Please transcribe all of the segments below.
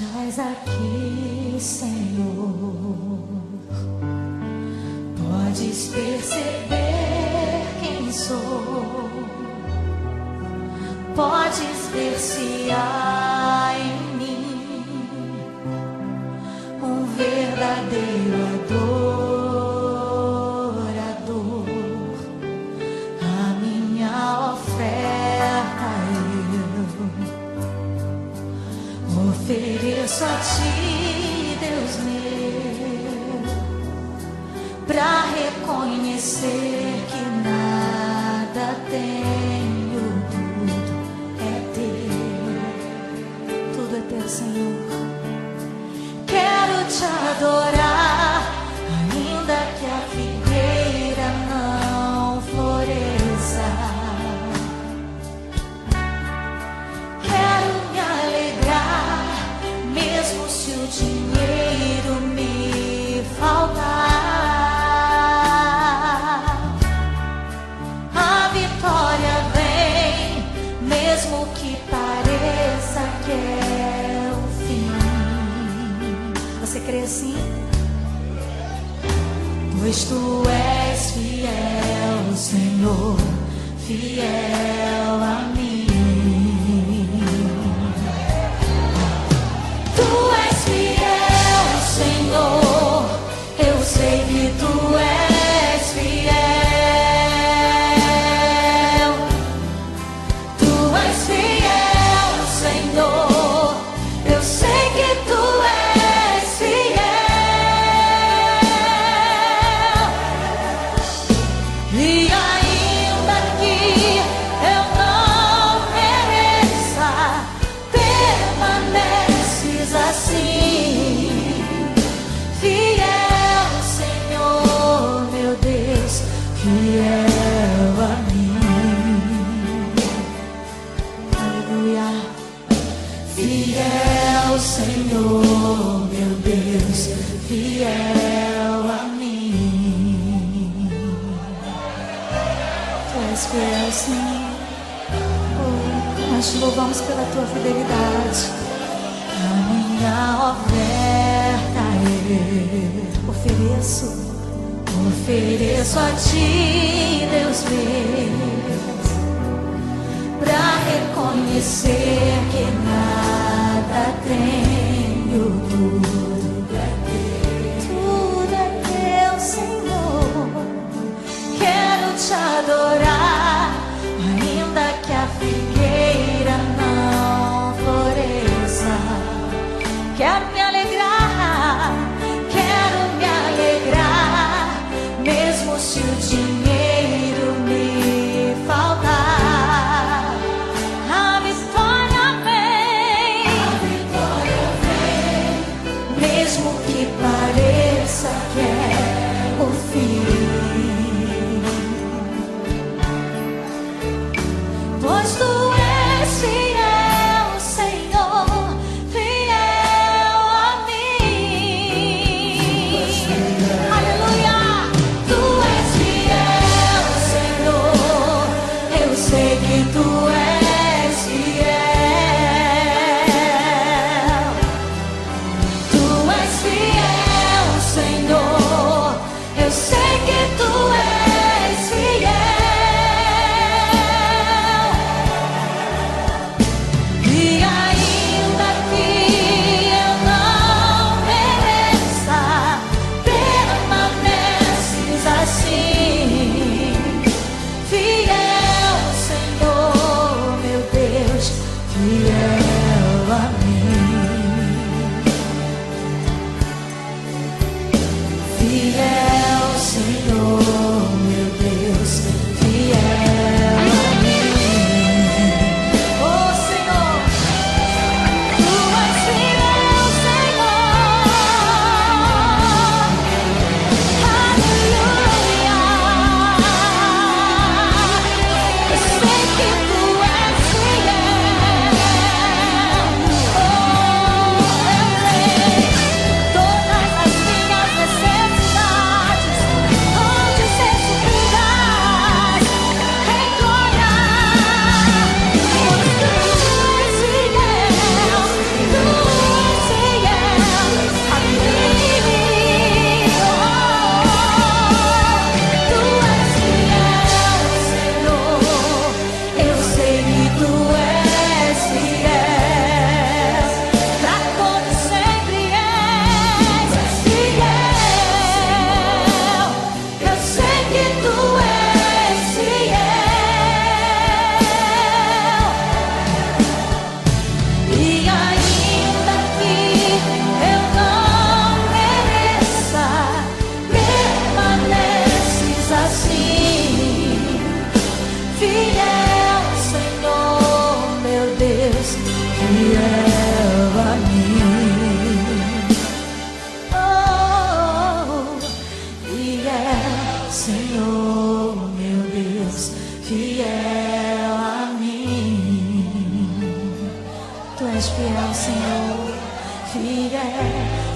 Estás aqui, Senhor. Podes perceber quem sou. Podes ver se há em mim um verdadeiro amor. Pois tu és fiel, Senhor, fiel a mim. louvamos Senhor. Né? Oh, nós te louvamos pela tua fidelidade. A minha oferta eu ofereço, ofereço a ti, Deus meu, para reconhecer que nada tenho. Tudo é tudo é teu, Senhor. Quero te adorar.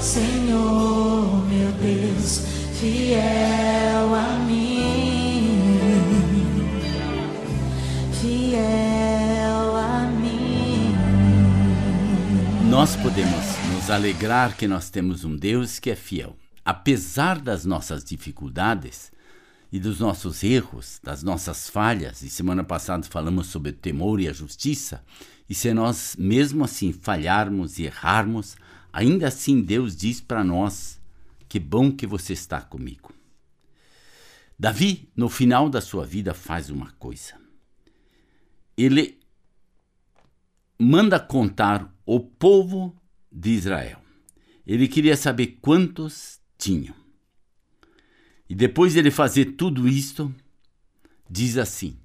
Senhor, meu Deus, fiel a mim. Fiel a mim. Nós podemos nos alegrar que nós temos um Deus que é fiel. Apesar das nossas dificuldades e dos nossos erros, das nossas falhas, e semana passada falamos sobre o temor e a justiça, e se nós mesmo assim falharmos e errarmos, ainda assim Deus diz para nós: que bom que você está comigo. Davi, no final da sua vida, faz uma coisa. Ele manda contar o povo de Israel. Ele queria saber quantos tinham. E depois de ele fazer tudo isto, diz assim: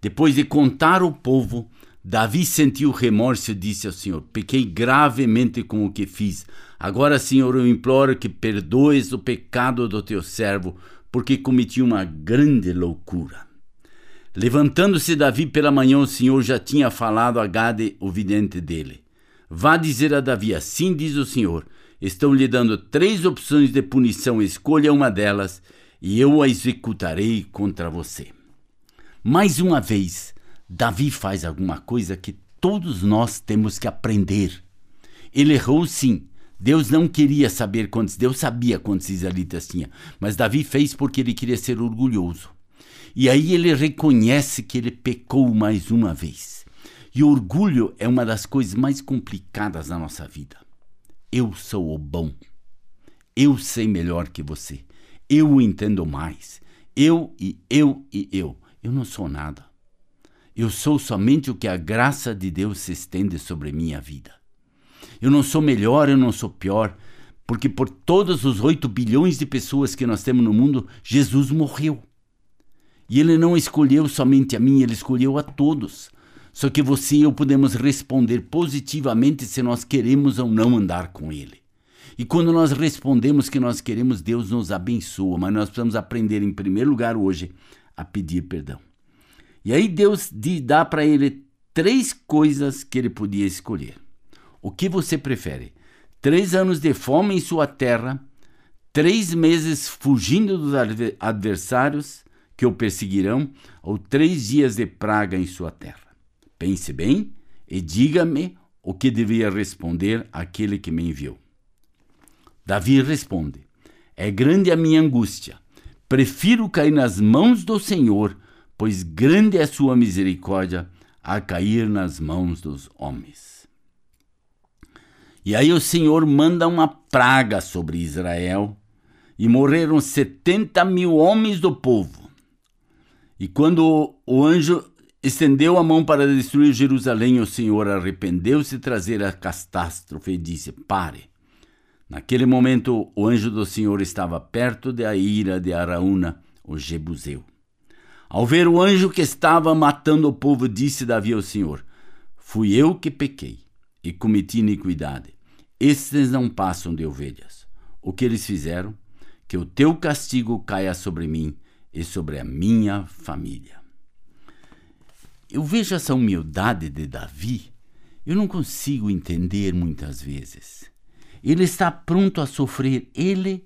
depois de contar o povo, Davi sentiu remorso e disse ao Senhor: Pequei gravemente com o que fiz. Agora, Senhor, eu imploro que perdoes o pecado do teu servo, porque cometi uma grande loucura. Levantando-se Davi pela manhã, o Senhor já tinha falado a Gade, o vidente dele. Vá dizer a Davi: Assim diz o Senhor: Estou lhe dando três opções de punição, escolha uma delas e eu a executarei contra você. Mais uma vez, Davi faz alguma coisa que todos nós temos que aprender. Ele errou sim. Deus não queria saber quantos, Deus sabia quantos israelitas tinha, mas Davi fez porque ele queria ser orgulhoso. E aí ele reconhece que ele pecou mais uma vez. E orgulho é uma das coisas mais complicadas da nossa vida. Eu sou o bom. Eu sei melhor que você. Eu entendo mais. Eu e eu e eu. Eu não sou nada. Eu sou somente o que a graça de Deus se estende sobre minha vida. Eu não sou melhor, eu não sou pior, porque por todos os 8 bilhões de pessoas que nós temos no mundo, Jesus morreu. E ele não escolheu somente a mim, ele escolheu a todos. Só que você e eu podemos responder positivamente se nós queremos ou não andar com ele. E quando nós respondemos que nós queremos, Deus nos abençoa, mas nós precisamos aprender, em primeiro lugar, hoje, a pedir perdão. E aí Deus dá para ele três coisas que ele podia escolher. O que você prefere? Três anos de fome em sua terra, três meses fugindo dos adversários que o perseguirão, ou três dias de praga em sua terra? Pense bem e diga-me o que devia responder aquele que me enviou. Davi responde: É grande a minha angústia. Prefiro cair nas mãos do Senhor, pois grande é sua misericórdia, a cair nas mãos dos homens. E aí o Senhor manda uma praga sobre Israel, e morreram setenta mil homens do povo. E quando o anjo estendeu a mão para destruir Jerusalém, o Senhor arrependeu-se de trazer a catástrofe e disse: Pare Naquele momento, o anjo do Senhor estava perto da ira de Araúna, o Jebuseu. Ao ver o anjo que estava matando o povo, disse Davi ao Senhor: Fui eu que pequei e cometi iniquidade. Estes não passam de ovelhas. O que eles fizeram? Que o teu castigo caia sobre mim e sobre a minha família. Eu vejo essa humildade de Davi, eu não consigo entender muitas vezes. Ele está pronto a sofrer, ele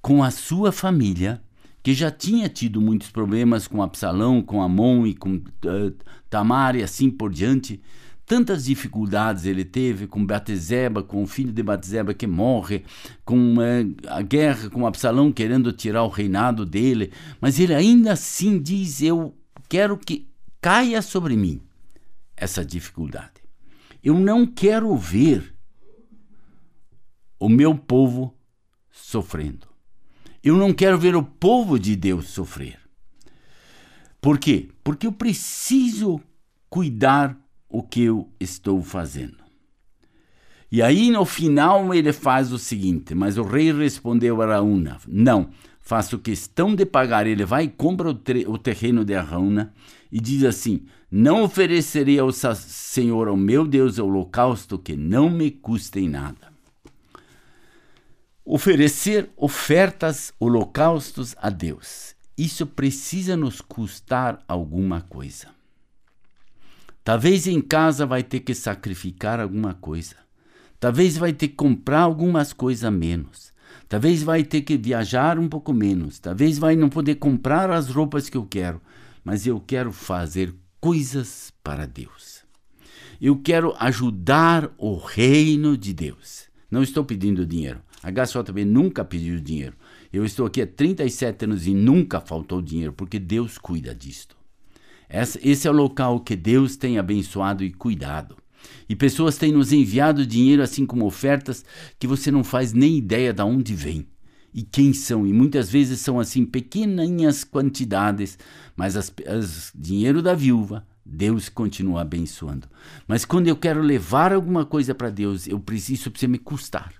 com a sua família, que já tinha tido muitos problemas com Absalão, com Amon e com uh, Tamar e assim por diante. Tantas dificuldades ele teve com Batezeba, com o filho de Batezeba que morre, com uh, a guerra com Absalão querendo tirar o reinado dele, mas ele ainda assim diz: Eu quero que caia sobre mim essa dificuldade. Eu não quero ver o meu povo sofrendo. Eu não quero ver o povo de Deus sofrer. Por quê? Porque eu preciso cuidar o que eu estou fazendo. E aí no final ele faz o seguinte: Mas o rei respondeu a Araúna: Não, faço questão de pagar. Ele vai e compra o, o terreno de Arrauna e diz assim: Não oferecerei ao Senhor, ao meu Deus, holocausto que não me custe nada. Oferecer ofertas, holocaustos a Deus. Isso precisa nos custar alguma coisa. Talvez em casa vai ter que sacrificar alguma coisa. Talvez vai ter que comprar algumas coisas a menos. Talvez vai ter que viajar um pouco menos. Talvez vai não poder comprar as roupas que eu quero. Mas eu quero fazer coisas para Deus. Eu quero ajudar o reino de Deus. Não estou pedindo dinheiro. A HJB nunca pediu dinheiro. Eu estou aqui há 37 anos e nunca faltou dinheiro, porque Deus cuida disto. Esse é o local que Deus tem abençoado e cuidado. E pessoas têm nos enviado dinheiro, assim como ofertas, que você não faz nem ideia de onde vem e quem são. E muitas vezes são assim pequeninhas quantidades, mas as, as dinheiro da viúva, Deus continua abençoando. Mas quando eu quero levar alguma coisa para Deus, eu preciso, isso precisa me custar.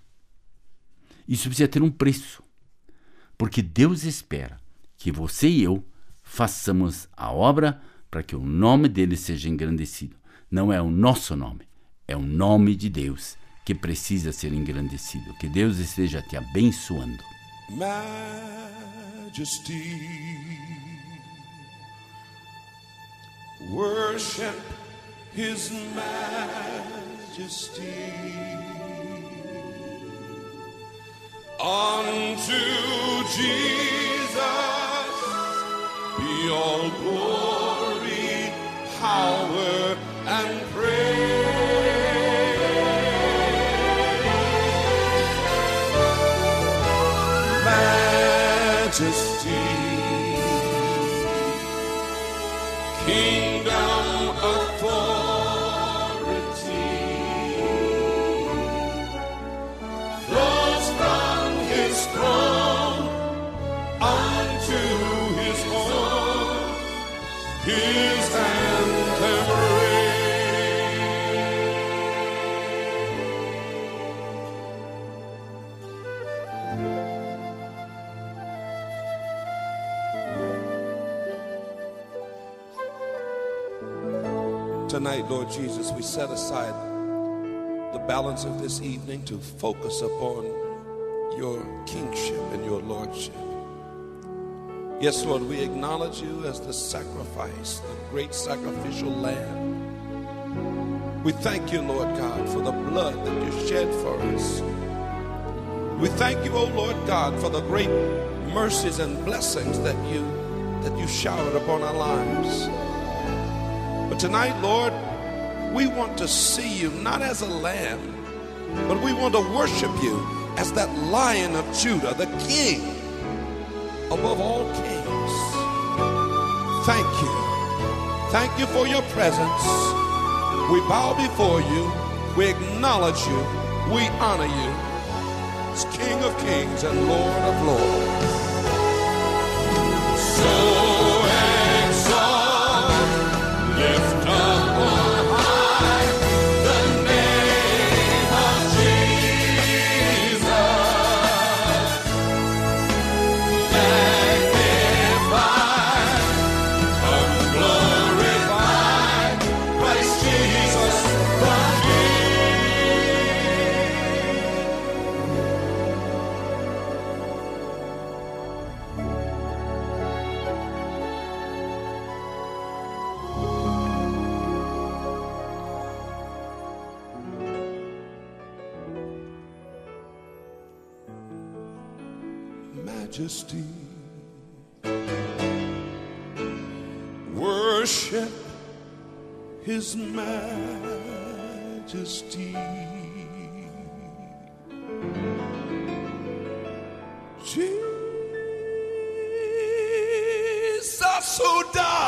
Isso precisa ter um preço. Porque Deus espera que você e eu façamos a obra para que o nome dele seja engrandecido. Não é o nosso nome, é o nome de Deus que precisa ser engrandecido. Que Deus esteja te abençoando. Majesty, worship His Majesty. Unto Jesus be all glory, Tonight, Lord Jesus, we set aside the balance of this evening to focus upon your kingship and your lordship. Yes, Lord, we acknowledge you as the sacrifice, the great sacrificial lamb. We thank you, Lord God, for the blood that you shed for us. We thank you, O Lord God, for the great mercies and blessings that you that you showered upon our lives. But tonight, Lord, we want to see you not as a lamb, but we want to worship you as that lion of Judah, the king above all kings. Thank you. Thank you for your presence. We bow before you. We acknowledge you. We honor you as King of kings and Lord of lords. So majesty. Worship His majesty. Jesus who died.